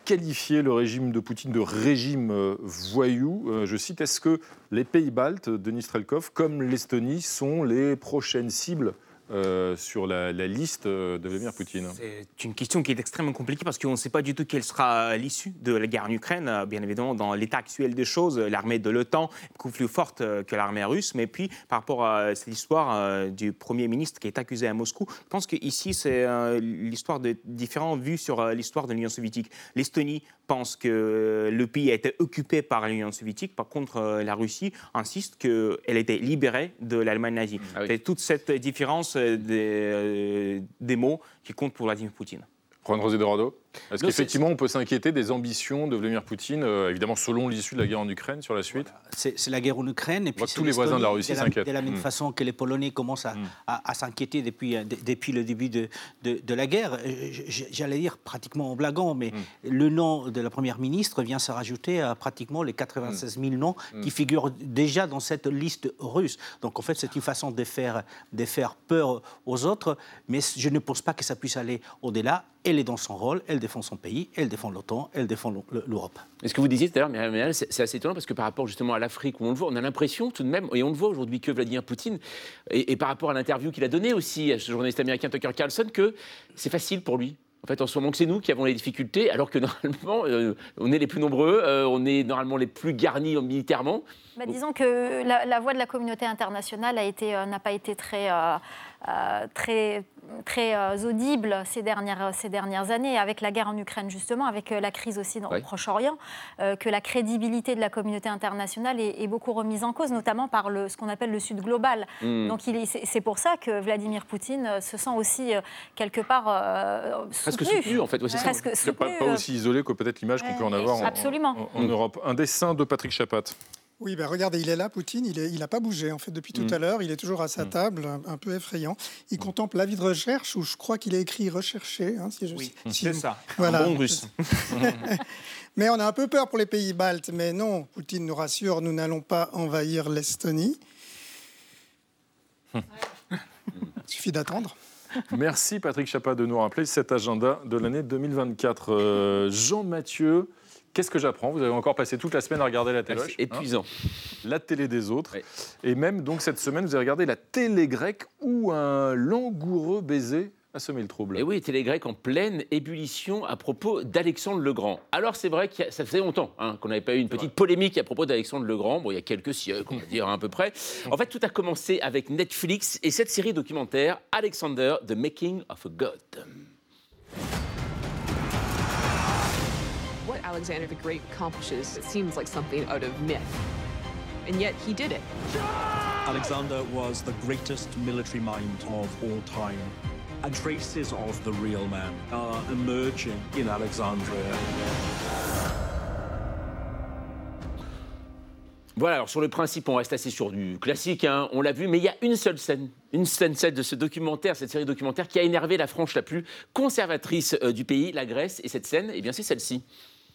qualifié le régime de Poutine de régime euh, voyou. je cite Est-ce que les pays baltes, Denis Strelkov, comme l'Estonie, sont les prochaines cibles euh, sur la, liste de Vladimir Poutine C'est une question qui est extrêmement compliquée parce qu'on ne sait pas du tout quelle sera l'issue de la guerre en Ukraine. Euh, bien évidemment, dans l'état actuel des choses, l'armée de l'OTAN est beaucoup plus forte euh, que l'armée russe. Mais puis, par rapport à cette histoire du Premier ministre qui est accusé à Moscou, je pense qu'ici, c'est l'histoire de différents vues sur l'histoire de l'Union soviétique. L'Estonie pense que le pays a été occupé par l'Union soviétique. Par contre, la Russie insiste qu'elle était libérée de l'Allemagne nazie. Ah C'est toute cette différence des, euh, des mots qui comptent pour Vladimir Poutine. Juan Rosé Dorado est-ce qu'effectivement, on peut s'inquiéter des ambitions de Vladimir Poutine, euh, évidemment selon l'issue de la guerre en Ukraine, sur la suite C'est la guerre en Ukraine. Et puis tous les voisins de la Russie s'inquiètent. De la même hmm. façon que les Polonais commencent à, hmm. s'inquiéter depuis, euh, depuis le début de, de, la guerre. Euh, j'allais dire pratiquement en blaguant, mais hmm. le nom de la première ministre vient se rajouter à pratiquement les 96 000 noms qui figurent déjà dans cette liste russe. Donc en fait, c'est une façon de faire, de faire peur aux autres, mais je ne pense pas que ça puisse aller au-delà. Elle est dans son rôle, elle défend son pays, elle défend l'OTAN, elle défend l'Europe. est Ce que vous disiez tout à l'heure, c'est assez étonnant parce que par rapport justement à l'Afrique où on le voit, on a l'impression tout de même, et on le voit aujourd'hui que Vladimir Poutine, et, par rapport à l'interview qu'il a donnée aussi à ce journaliste américain Tucker Carlson, que c'est facile pour lui. En fait, en ce moment, c'est nous qui avons les difficultés, alors que normalement, euh, on est les plus nombreux, euh, on est normalement les plus garnis militairement. Bah, disons que la, voix de la communauté internationale euh, n'a pas été très, très très euh, audible ces dernières, ces dernières années, avec la guerre en Ukraine justement, avec euh, la crise aussi dans Ouais. le Proche-Orient, euh, que la crédibilité de la communauté internationale est, est beaucoup remise en cause, notamment par le, ce qu'on appelle le Sud global. Mm. Donc c'est pour ça que Vladimir Poutine euh, se sent aussi euh, quelque part euh, Presque soutenu, en fait, ouais, c'est C'est pas, soutenu, pas euh, aussi isolé que peut-être l'image qu'on peut en avoir en, Absolument. en- en Europe. Un dessin de Patrick Chapat. Oui, ben regardez, il est là, Poutine, il n'a pas bougé en fait depuis tout Mm. à l'heure, il est toujours à sa table, un, un peu effrayant. Il contemple l'avis de recherche où je crois qu'il a écrit rechercher. hein, si je, Oui, si c'est vous- ça. [LAUGHS] Voilà. Un bon russe. [LAUGHS] mais on a un peu peur pour les pays baltes, mais non, Poutine nous rassure, nous n'allons pas envahir l'Estonie. Il [LAUGHS] suffit d'attendre. Merci Patrick Chapat de nous rappeler cet agenda de l'année 2024. Euh, Jean Mathieu, qu'est-ce que j'apprends? Vous avez encore passé toute la semaine à regarder la télé. C'est épuisant. la télé des autres. Et même donc cette semaine, vous avez regardé la télé grecque où un langoureux baiser a semé le trouble. Et oui, télé grecque en pleine ébullition à propos d'Alexandre le Grand. Alors c'est vrai que ça faisait longtemps hein, qu'on n'avait pas eu une petite polémique à propos d'Alexandre le Grand. Bon, il y a quelques siècles, on va dire à peu près. En fait, tout a commencé avec Netflix et cette série documentaire Alexander, The Making of a God. Alexander the Great accomplishes, it seems like something out of myth. And yet he did it. Alexander was the greatest military mind of all time. And traces of the real man are emerging in Alexandria. Voilà, alors sur le principe, on reste assez sur du classique, hein, on l'a vu, mais il y a une seule scène, une scène scène de ce documentaire, cette série documentaire qui a énervé la frange la plus conservatrice euh, du pays, la Grèce, et cette scène, eh bien c'est celle-ci.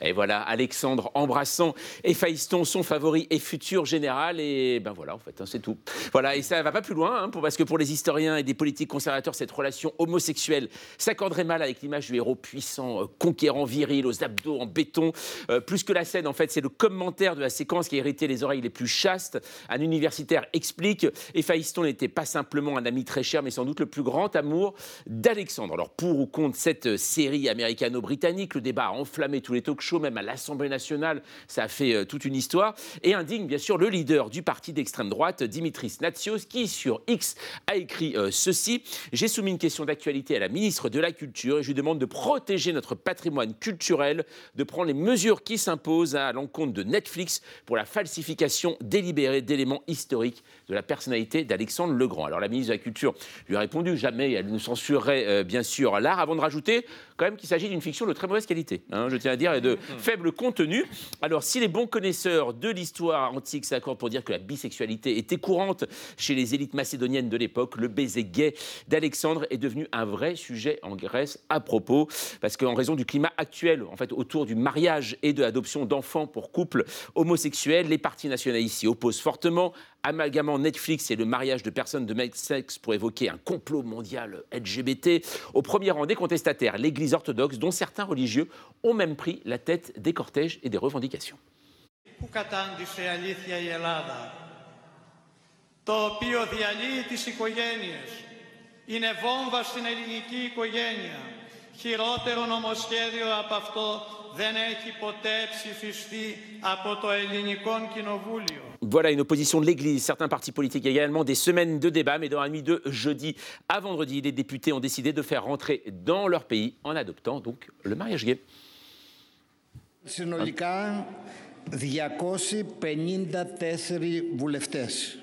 Et voilà, Alexandre embrassant Héphaïston, son favori et futur général. Et ben voilà, en fait, hein, c'est tout. Voilà, et ça va pas plus loin, hein, parce que pour les historiens et des politiques conservateurs, cette relation homosexuelle s'accorderait mal avec l'image du héros puissant, euh, conquérant, viril, aux abdos en béton. Euh, plus que la scène, en fait, c'est le commentaire de la séquence qui a hérité les oreilles les plus chastes. Un universitaire explique Héphaïston n'était pas simplement un ami très cher, mais sans doute le plus grand amour d'Alexandre. Alors, pour ou contre cette euh, série américano-britannique, le débat a enflammé tous les talk même à l'Assemblée nationale, ça a fait euh, toute une histoire, et indigne bien sûr le leader du parti d'extrême droite, Dimitris Natsios, qui sur X a écrit euh, ceci J'ai soumis une question d'actualité à la ministre de la Culture et je lui demande de protéger notre patrimoine culturel, de prendre les mesures qui s'imposent à l'encontre de Netflix pour la falsification délibérée d'éléments historiques de la personnalité d'Alexandre le Grand. Alors la ministre de la Culture lui a répondu jamais elle ne censurerait euh, bien sûr l'art, avant de rajouter quand même qu'il s'agit d'une fiction de très mauvaise qualité, hein, je tiens à dire, et de faible contenu. Alors si les bons connaisseurs de l'histoire antique s'accordent pour dire que la bisexualité était courante chez les élites macédoniennes de l'époque, le baiser gay d'Alexandre est devenu un vrai sujet en Grèce à propos, parce qu'en raison du climat actuel, en fait, autour du mariage et de l'adoption d'enfants pour couples homosexuels, les partis nationalistes s'y opposent fortement, amalgamant Netflix et le mariage de personnes de même sexe pour évoquer un complot mondial LGBT. Au premier rang des contestataires, l'Église orthodoxe, dont certains religieux ont même pris la tête des cortèges et des revendications. που κατάντησε αλήθεια η Ελλάδα, το οποίο διαλύει τις οικογένειες, είναι βόμβα στην ελληνική οικογένεια. Χειρότερο νομοσχέδιο από αυτό δεν έχει ποτέ ψηφιστεί από το ελληνικό κοινοβούλιο. Voilà une opposition de l'Église. Certains partis politiques également des semaines de débat, mais dans la nuit de jeudi à vendredi, les députés ont décidé de faire rentrer dans leur pays en adoptant donc le mariage gay. Συνολικά 254 βουλευτές.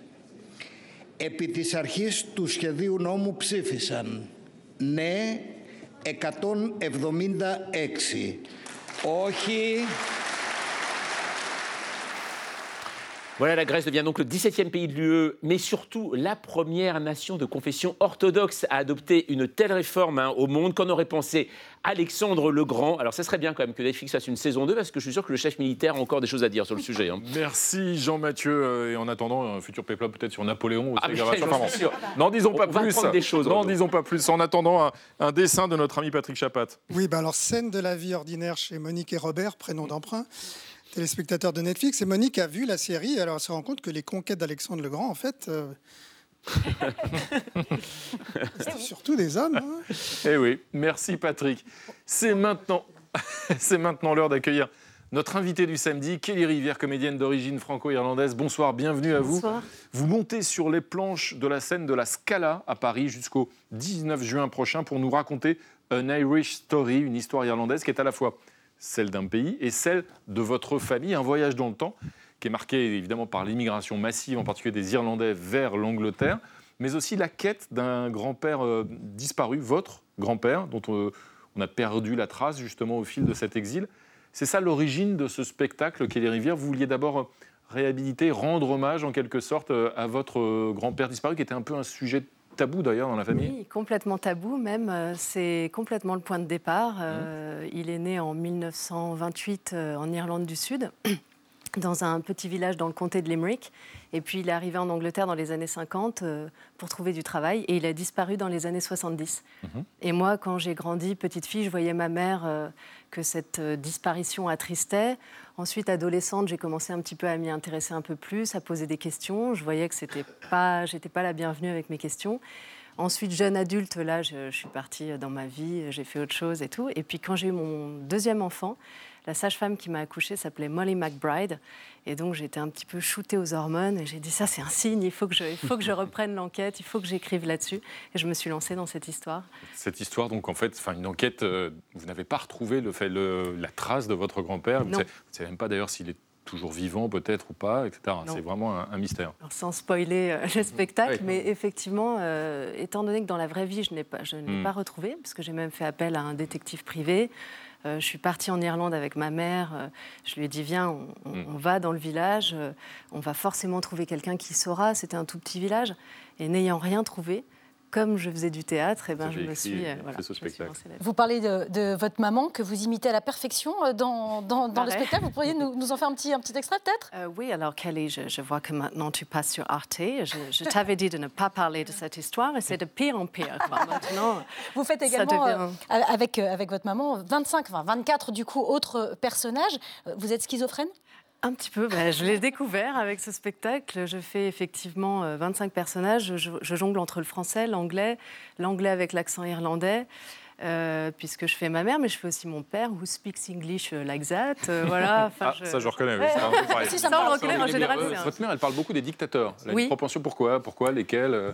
Επί της αρχής του σχεδίου νόμου ψήφισαν ναι 176, όχι Voilà, la Grèce devient donc le 17e pays de l'UE, mais surtout la première nation de confession orthodoxe à adopter une telle réforme hein, au monde qu'en aurait pensé Alexandre le Grand? Alors ça serait bien quand même que Netflix fasse une saison 2 parce que je suis sûr que le chef militaire a encore des choses à dire sur le sujet. hein. Merci Jean-Mathieu. Euh, Et en attendant, un futur péplum peut-être sur Napoléon ou Ah. N'en disons On pas plus. des choses, N'en disons pas plus. En attendant, un, un dessin de notre ami Patrick Chapat. Oui, bah alors scène de la vie ordinaire chez Monique et Robert, prénom d'emprunt, téléspectateurs de Netflix. Et Monique a vu la série, alors elle se rend compte que les conquêtes d'Alexandre le Grand, en fait, euh, [LAUGHS] c'était surtout des hommes. hein. Eh oui, merci Patrick. C'est maintenant, [LAUGHS] c'est maintenant l'heure d'accueillir Notre invitée du samedi, Kelly Rivière, comédienne d'origine franco-irlandaise. Bonsoir, bienvenue à vous. Bonsoir. Vous montez sur les planches de la scène de la Scala à Paris jusqu'au 19 juin prochain pour nous raconter An Irish Story, une histoire irlandaise qui est à la fois celle d'un pays et celle de votre famille, un voyage dans le temps qui est marqué évidemment par l'immigration massive, en particulier des Irlandais vers l'Angleterre, mais aussi la quête d'un grand-père euh, disparu, votre grand-père, dont euh, on a perdu la trace justement au fil de cet exil. C'est ça l'origine de ce spectacle, Kelly Rivière. Vous vouliez d'abord euh, réhabiliter, rendre hommage en quelque sorte à votre grand-père disparu, qui était un peu un sujet tabou d'ailleurs dans la famille? Oui, complètement tabou même. Euh, C'est complètement le point de départ. Mmh. Euh, il est né en 1928 euh, en Irlande du Sud, [CLEARS THROAT] dans un petit village dans le comté de Limerick. Et puis il est arrivé en Angleterre dans les années 50 euh, pour trouver du travail et il a disparu dans les années 70. Mhm. Et moi, quand j'ai grandi, petite fille, je voyais ma mère euh, que cette euh, disparition attristait. Ensuite, adolescente, j'ai commencé un petit peu à m'y intéresser un peu plus, à poser des questions. Je voyais que c'était pas, j'étais pas la bienvenue avec mes questions. Ensuite, jeune adulte, là, je, je suis partie dans ma vie, j'ai fait autre chose et tout. Et puis, quand j'ai eu mon deuxième enfant, la sage-femme qui m'a accouchée s'appelait Molly McBride. Et donc, j'étais un petit peu shootée aux hormones. Et j'ai dit, ça, c'est un signe, il faut que je, il faut que je [LAUGHS] reprenne l'enquête, il faut que j'écrive là-dessus. Et je me suis lancée dans cette histoire. Cette histoire, donc en fait, enfin une enquête, euh, vous n'avez pas retrouvé le fait, le- la trace de votre grand-père. Vous ne savez, même pas d'ailleurs s'il est toujours vivant peut-être ou pas, etc. C'est vraiment un, un mystère. Alors, sans spoiler euh, le spectacle, mais effectivement, euh, étant donné que dans la vraie vie, je n'ai pas, je n'ai Mm. pas retrouvé, parce que j'ai même fait appel à un détective privé. Euh, je suis partie en Irlande avec ma mère. euh, je lui ai dit viens, on, on- Mm. on va dans le village. euh, on va forcément trouver quelqu'un qui saura. C'était un tout petit village. Et n'ayant rien trouvé, comme je faisais du théâtre, et ben, je avez me écrit suis, et euh, fait voilà, ce je me suis spectacle. lancée là-dessus. Vous parlez de, de votre maman que vous imitez à la perfection euh, dans, dans, dans le spectacle. Vous pourriez nous, nous en faire un petit, un petit extrait peut-être? Euh, oui, alors Kelly, je, je vois que maintenant tu passes sur Arte. Je, je [LAUGHS] t'avais dit de ne pas parler de cette histoire et c'est de pire en pire. quoi. [LAUGHS] Maintenant, Vous faites également, devient- euh, avec, euh, avec votre maman, 25, enfin 24 du coup, autres personnages. Vous êtes schizophrène? Un petit peu, bah, je l'ai découvert avec ce spectacle. Je fais effectivement euh, 25 personnages. Je, je jongle entre le français, l'anglais, l'anglais avec l'accent irlandais. euh, puisque je fais ma mère, mais je fais aussi mon père, who speaks English euh, like that. euh, voilà. [LAUGHS] Enfin, Ah, je- ça je reconnais. oui, Ouais. ça en général, Euh, Votre mère, elle parle beaucoup des dictateurs. Elle a Oui. une propension pourquoi? Pourquoi? Lesquels? euh,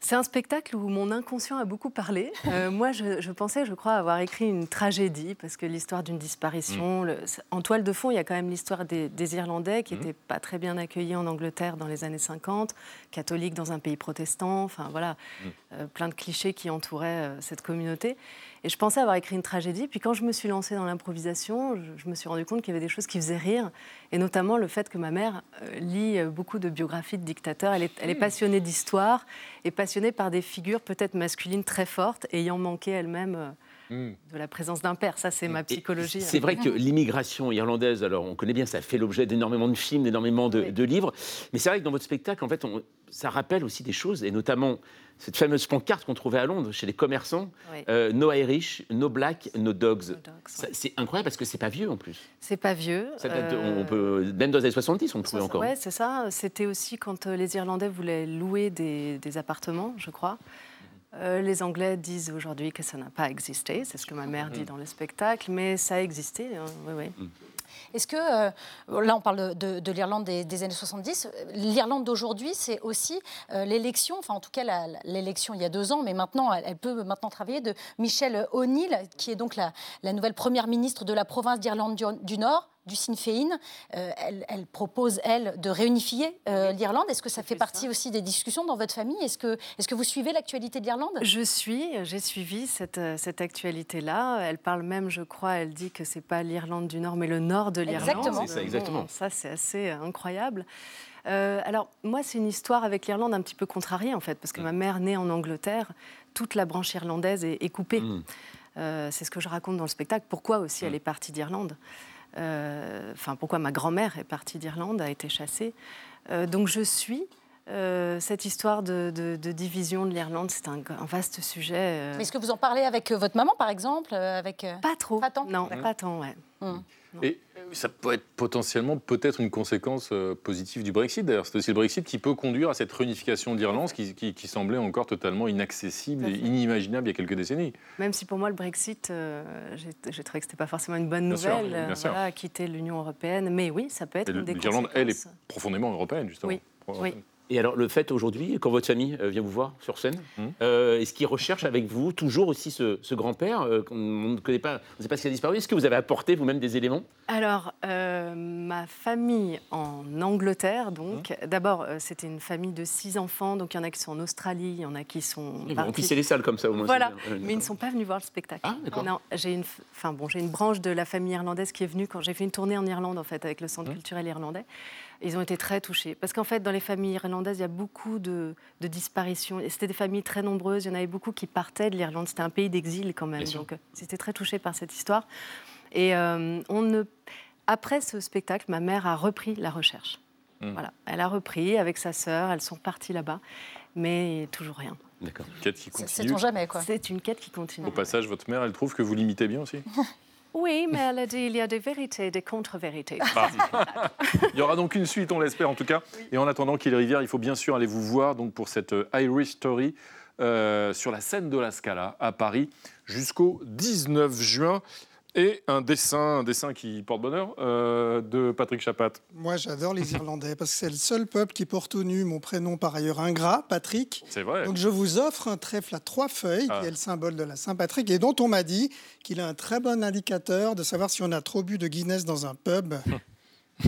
C'est un spectacle où mon inconscient a beaucoup parlé. Euh, [LAUGHS] moi, je, je pensais, je crois, avoir écrit une tragédie, parce que l'histoire d'une disparition, le- en toile de fond, il y a quand même l'histoire des, des Irlandais qui n'étaient pas très bien accueillis en Angleterre dans les années 50, catholiques dans un pays protestant, enfin voilà, Mhm. euh, plein de clichés qui entouraient euh, cette communauté. Et je pensais avoir écrit une tragédie. Puis quand je me suis lancée dans l'improvisation, je, je me suis rendu compte qu'il y avait des choses qui faisaient rire, et notamment le fait que ma mère euh, lit euh, beaucoup de biographies de dictateurs. Elle est, elle est passionnée d'histoire et passionnée par des figures peut-être masculines très fortes, ayant manqué elle-même euh, Hmm. de la présence d'un père. Ça, c'est ma psychologie. C'est vrai que l'immigration irlandaise, alors on connaît bien, ça fait l'objet d'énormément de films, d'énormément de, de livres, mais c'est vrai que dans votre spectacle, en fait, on- ça rappelle aussi des choses, et notamment cette fameuse pancarte qu'on trouvait à Londres chez les commerçants, Oui. euh, No Irish, No Black, No Dogs. C'est incroyable parce que c'est pas vieux en plus. C'est pas vieux. Ça date de- Euh, on peut, même dans les années 70, on le trouvait encore. Oui, c'est ça. C'était aussi quand euh, les Irlandais voulaient louer des, des appartements, je crois. Euh, les Anglais disent aujourd'hui que ça n'a pas existé, c'est ce que ma mère dit dans le spectacle, mais ça a existé. hein, oui, oui. Est-ce que, euh, là on parle de, de l'Irlande des, des années 70, euh, l'Irlande d'aujourd'hui c'est aussi euh, l'élection, enfin en tout cas l'élection il y a deux ans, mais maintenant elle, elle peut maintenant travailler, de Michelle O'Neill, qui est donc la, la nouvelle première ministre de la province d'Irlande du, du Nord, du Sinn Féin. Euh, elle, elle propose, elle, de réunifier euh, l'Irlande. Est-ce que ça fait partie aussi des discussions dans votre famille? Est-ce que, est que vous suivez l'actualité de l'Irlande? Je suis, j'ai suivi cette, euh, cette actualité-là. Elle parle même, je crois, elle dit que c'est pas l'Irlande du Nord, mais le nord de l'Irlande. Exactement. C'est ça, exactement. Bon, ça, c'est assez incroyable. Euh, alors, moi, c'est une histoire avec l'Irlande un petit peu contrariée, en fait, parce que ma mère, née en Angleterre, toute la branche irlandaise est, est coupée. Mm. Euh, c'est ce que je raconte dans le spectacle. Pourquoi aussi elle est partie d'Irlande? Euh, Enfin, pourquoi ma grand-mère est partie d'Irlande, a été chassée. Euh, donc, je suis. euh, cette histoire de, de- de division de l'Irlande, c'est un, un vaste sujet. euh, Mais Est-ce que vous en parlez avec euh, votre maman par exemple euh, avec, euh, Pas trop. Pas tant Non, pas tant, ouais. Et Ça peut être potentiellement peut-être une conséquence euh, positive du Brexit. D'ailleurs, c'est aussi le Brexit qui peut conduire à cette réunification de l'Irlande qui, qui- qui semblait encore totalement inaccessible et inimaginable il y a quelques décennies. Même si pour moi, le Brexit, euh, j'ai trouvé que c'était pas forcément une bonne Bien sûr, nouvelle, bien euh, voilà, quitter l'Union européenne. Mais oui, ça peut être Et une des L'Irlande, elle, est profondément européenne, justement. Oui, oui. Et alors, le fait aujourd'hui, quand votre famille euh, vient vous voir sur scène, Hum. euh, est-ce qu'ils recherchent avec vous toujours aussi ce, ce grand-père euh, qu'on on ne connaît pas, on ne sait pas s'il a disparu Est-ce que vous avez apporté vous-même des éléments? Alors, euh, ma famille en Angleterre, donc, Hein d'abord, euh, c'était une famille de six enfants, donc il y en a qui sont en Australie, il y en a qui sont. Ils vont remplisser les salles comme ça au moins. Voilà, mais ils ne sont pas venus voir le spectacle. Ah, d'accord. Non, j'ai une, enfin bon, j'ai une branche de la famille irlandaise qui est venue quand j'ai fait une tournée en Irlande en fait avec le Centre culturel irlandais. Ils ont été très touchés parce qu'en fait, dans les familles irlandaises, il y a beaucoup de, de disparitions. Et c'était des familles très nombreuses. Il y en avait beaucoup qui partaient de l'Irlande. C'était un pays d'exil quand même. Donc, euh, ils étaient très touchés par cette histoire. Et euh, on ne... après ce spectacle, ma mère a repris la recherche. Hmm. Voilà, elle a repris avec sa sœur. Elles sont parties là-bas, mais toujours rien. D'accord. Quête qui C'est continue. ton jamais, quoi. C'est une quête qui continue. Au passage, votre mère, elle trouve que vous l'imitez bien aussi [LAUGHS] Oui, mais elle a dit il y a des vérités, des contre-vérités. [LAUGHS] Ah. Il y aura donc une suite, on l'espère en tout cas. Et en attendant qu'il Rivière, il faut bien sûr aller vous voir donc pour cette euh, Irish Story euh, sur la scène de la Scala à Paris jusqu'au 19 juin. Et un dessin, un dessin qui porte bonheur euh, de Patrick Chapat. Moi, j'adore les Irlandais parce que c'est le seul peuple qui porte au nu mon prénom par ailleurs ingrat, Patrick. C'est vrai. Donc je vous offre un trèfle à trois feuilles, Ah. qui est le symbole de la Saint-Patrick, et dont on m'a dit qu'il a un très bon indicateur de savoir si on a trop bu de Guinness dans un pub. [LAUGHS]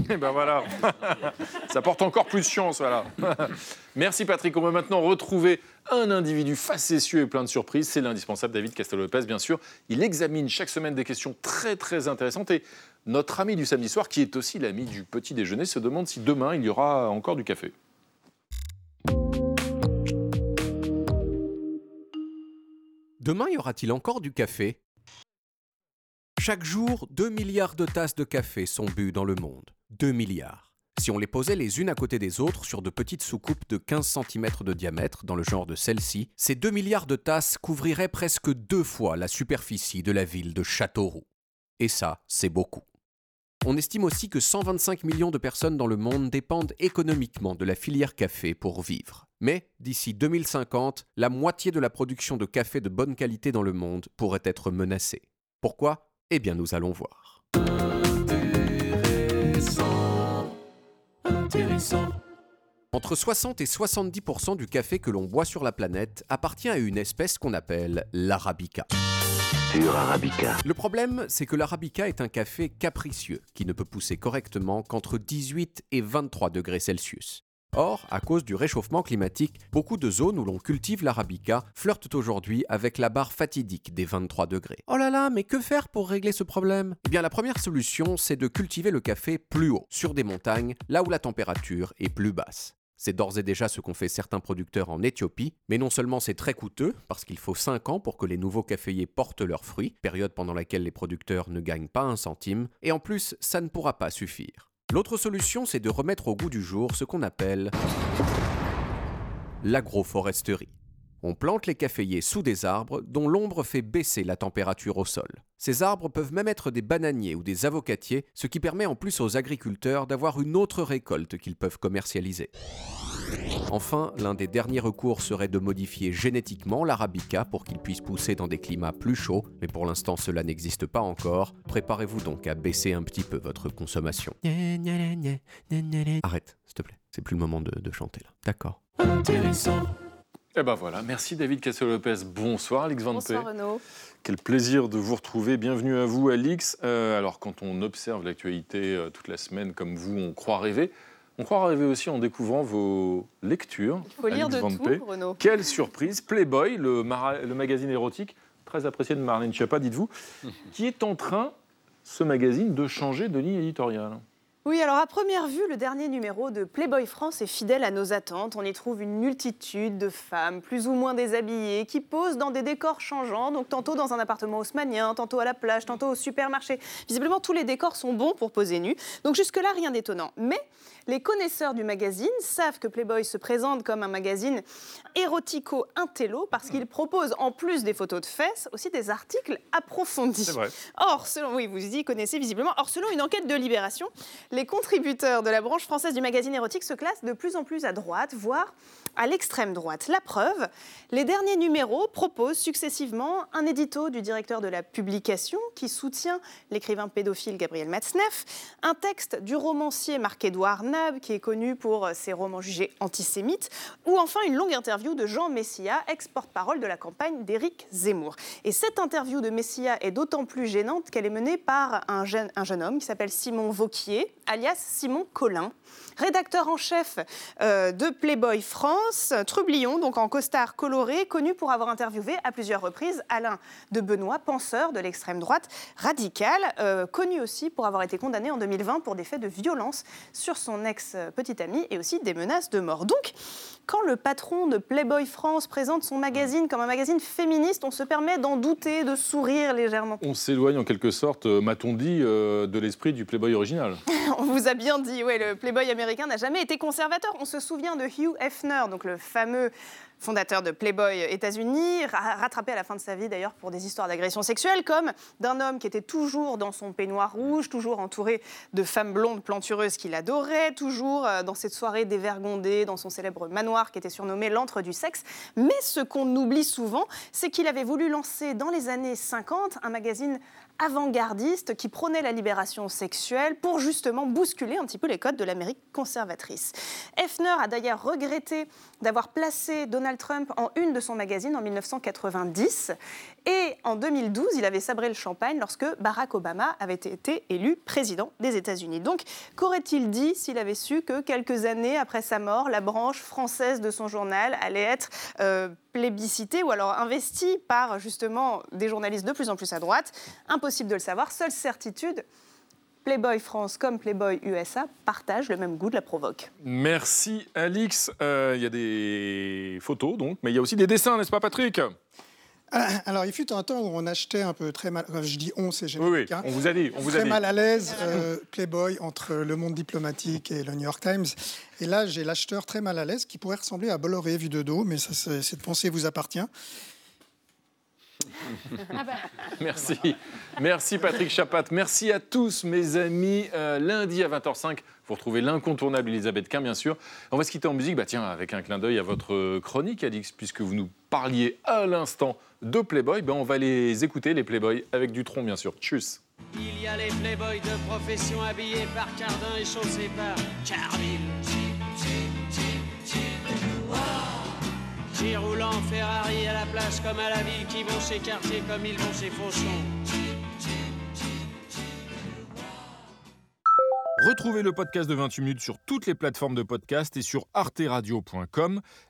Et ben voilà, [LAUGHS] ça porte encore plus de chance, voilà. [LAUGHS] Merci Patrick. On va maintenant retrouver un individu facétieux et plein de surprises. C'est l'indispensable David Castel-Lopez, bien sûr. Il examine chaque semaine des questions très très intéressantes et notre ami du samedi soir, qui est aussi l'ami du petit déjeuner, se demande si demain il y aura encore du café. Demain, y aura-t-il encore du café? Chaque jour, 2 milliards de tasses de café sont bues dans le monde. 2 milliards. Si on les posait les unes à côté des autres sur de petites soucoupes de 15 cm de diamètre, dans le genre de celle-ci, ces 2 milliards de tasses couvriraient presque deux fois la superficie de la ville de Châteauroux. Et ça, c'est beaucoup. On estime aussi que 125 millions de personnes dans le monde dépendent économiquement de la filière café pour vivre. Mais d'ici 2050, la moitié de la production de café de bonne qualité dans le monde pourrait être menacée. Pourquoi? Eh bien, nous allons voir. Entre 60 et 70% du café que l'on boit sur la planète appartient à une espèce qu'on appelle l'arabica. Arabica. Le problème, c'est que l'arabica est un café capricieux qui ne peut pousser correctement qu'entre 18 et 23 degrés Celsius. Or, à cause du réchauffement climatique, beaucoup de zones où l'on cultive l'arabica flirtent aujourd'hui avec la barre fatidique des 23 degrés. Oh là là, mais que faire pour régler ce problème? Eh bien, la première solution, c'est de cultiver le café plus haut, sur des montagnes, là où la température est plus basse. C'est d'ores et déjà ce qu'ont fait certains producteurs en Éthiopie, mais non seulement c'est très coûteux, parce qu'il faut 5 ans pour que les nouveaux caféiers portent leurs fruits, période pendant laquelle les producteurs ne gagnent pas un centime, et en plus, ça ne pourra pas suffire. L'autre solution, c'est de remettre au goût du jour ce qu'on appelle l'agroforesterie. On plante les caféiers sous des arbres dont l'ombre fait baisser la température au sol. Ces arbres peuvent même être des bananiers ou des avocatiers, ce qui permet en plus aux agriculteurs d'avoir une autre récolte qu'ils peuvent commercialiser. Enfin, l'un des derniers recours serait de modifier génétiquement l'arabica pour qu'il puisse pousser dans des climats plus chauds, mais pour l'instant cela n'existe pas encore. Préparez-vous donc à baisser un petit peu votre consommation. Arrête, s'il te plaît. C'est plus le moment de, de chanter là. D'accord. Eh ben voilà, merci David Castel-Lopez. Bonsoir Alix Van. Bonsoir Renaud. Quel plaisir de vous retrouver. Bienvenue à vous, Alix. Euh, alors, quand on observe l'actualité euh, toute la semaine comme vous, on croit rêver. On croit rêver aussi en découvrant vos lectures. Il faut lire de Van tout. Renaud. Quelle surprise Playboy, le, le magazine érotique, très apprécié de Marlène Schiappa, dites-vous, [LAUGHS] qui est en train, ce magazine, de changer de ligne éditoriale. Oui, alors à première vue, le dernier numéro de Playboy France est fidèle à nos attentes. On y trouve une multitude de femmes, plus ou moins déshabillées, qui posent dans des décors changeants, donc tantôt dans un appartement haussmanien, tantôt à la plage, tantôt au supermarché. Visiblement, tous les décors sont bons pour poser nu. Donc jusque-là, rien d'étonnant. Mais les connaisseurs du magazine savent que Playboy se présente comme un magazine érotico-intello parce qu'il propose, en plus des photos de fesses, aussi des articles approfondis. C'est vrai. Or, selon, oui, vous y connaissez visiblement. Or, selon une enquête de Libération, les contributeurs de la branche française du magazine érotique se classent de plus en plus à droite, voire à l'extrême droite. La preuve, les derniers numéros proposent successivement un édito du directeur de la publication qui soutient l'écrivain pédophile Gabriel Matzneff, un texte du romancier Marc-Édouard Nab qui est connu pour ses romans jugés antisémites, ou enfin une longue interview de Jean Messia, ex-porte-parole de la campagne d'Éric Zemmour. Et cette interview de Messia est d'autant plus gênante qu'elle est menée par un jeune, un jeune homme qui s'appelle Simon Vauquier, alias Simon Collin, rédacteur en chef euh, de Playboy France, Trublion, donc en costard coloré, connu pour avoir interviewé à plusieurs reprises Alain de Benoît, penseur de l'extrême droite radicale, euh, connu aussi pour avoir été condamné en 2020 pour des faits de violence sur son ex-petite amie et aussi des menaces de mort. Donc, quand le patron de Playboy France présente son magazine comme un magazine féministe, on se permet d'en douter, de sourire légèrement. On s'éloigne en quelque sorte, euh, m'a-t-on dit, euh, de l'esprit du Playboy original? [LAUGHS] On vous a bien dit, ouais, le Playboy américain n'a jamais été conservateur. On se souvient de Hugh Hefner, donc le fameux fondateur de Playboy États-Unis, ra- rattrapé à la fin de sa vie d'ailleurs pour des histoires d'agression sexuelle, comme d'un homme qui était toujours dans son peignoir rouge, toujours entouré de femmes blondes plantureuses qu'il adorait, toujours euh, dans cette soirée dévergondée, dans son célèbre manoir qui était surnommé l'antre du sexe. Mais ce qu'on oublie souvent, c'est qu'il avait voulu lancer dans les années 50 un magazine avant-gardiste qui prônait la libération sexuelle pour justement bousculer un petit peu les codes de l'Amérique conservatrice. Hefner a d'ailleurs regretté d'avoir placé Donald Trump en une de son magazine en 1990 et en 2012, il avait sabré le champagne lorsque Barack Obama avait été élu président des États-Unis. Donc, qu'aurait-il dit s'il avait su que quelques années après sa mort, la branche française de son journal allait être euh, plébiscitée ou alors investie par justement des journalistes de plus en plus à droite? Impossible de le savoir. Seule certitude, Playboy France comme Playboy USA partagent le même goût de la provoque. Merci Alix. Euh, Il y a des photos donc, mais il y a aussi des dessins, n'est-ce pas Patrick? Alors, il fut un temps où on achetait un peu très mal. je dis on, c'est Oui, oui, générique. hein. on vous a dit. On vous a très dit. mal à l'aise, euh, Playboy entre le monde diplomatique et le New York Times. Et là, j'ai l'acheteur très mal à l'aise qui pourrait ressembler à Bolloré vu de dos, mais ça, cette pensée vous appartient. [LAUGHS] Merci. Merci Patrick Chapat. Merci à tous mes amis. Euh, lundi à 20h05, vous retrouvez l'incontournable Elisabeth Quint, bien sûr. On va se quitter en musique, bah tiens, avec un clin d'œil à votre chronique, Alix, puisque vous nous parliez à l'instant de Playboy. Ben, on va les écouter, les Playboy, avec Dutron, bien sûr. Tchuss. Il y a les playboys de profession habillés par Cardin et chaussés par Carville. Qui roulent en Ferrari à la place comme à la ville, qui vont s'écarter comme ils vont chez Fauchon. Retrouvez le podcast de 28 minutes sur toutes les plateformes de podcast et sur arteradio.com.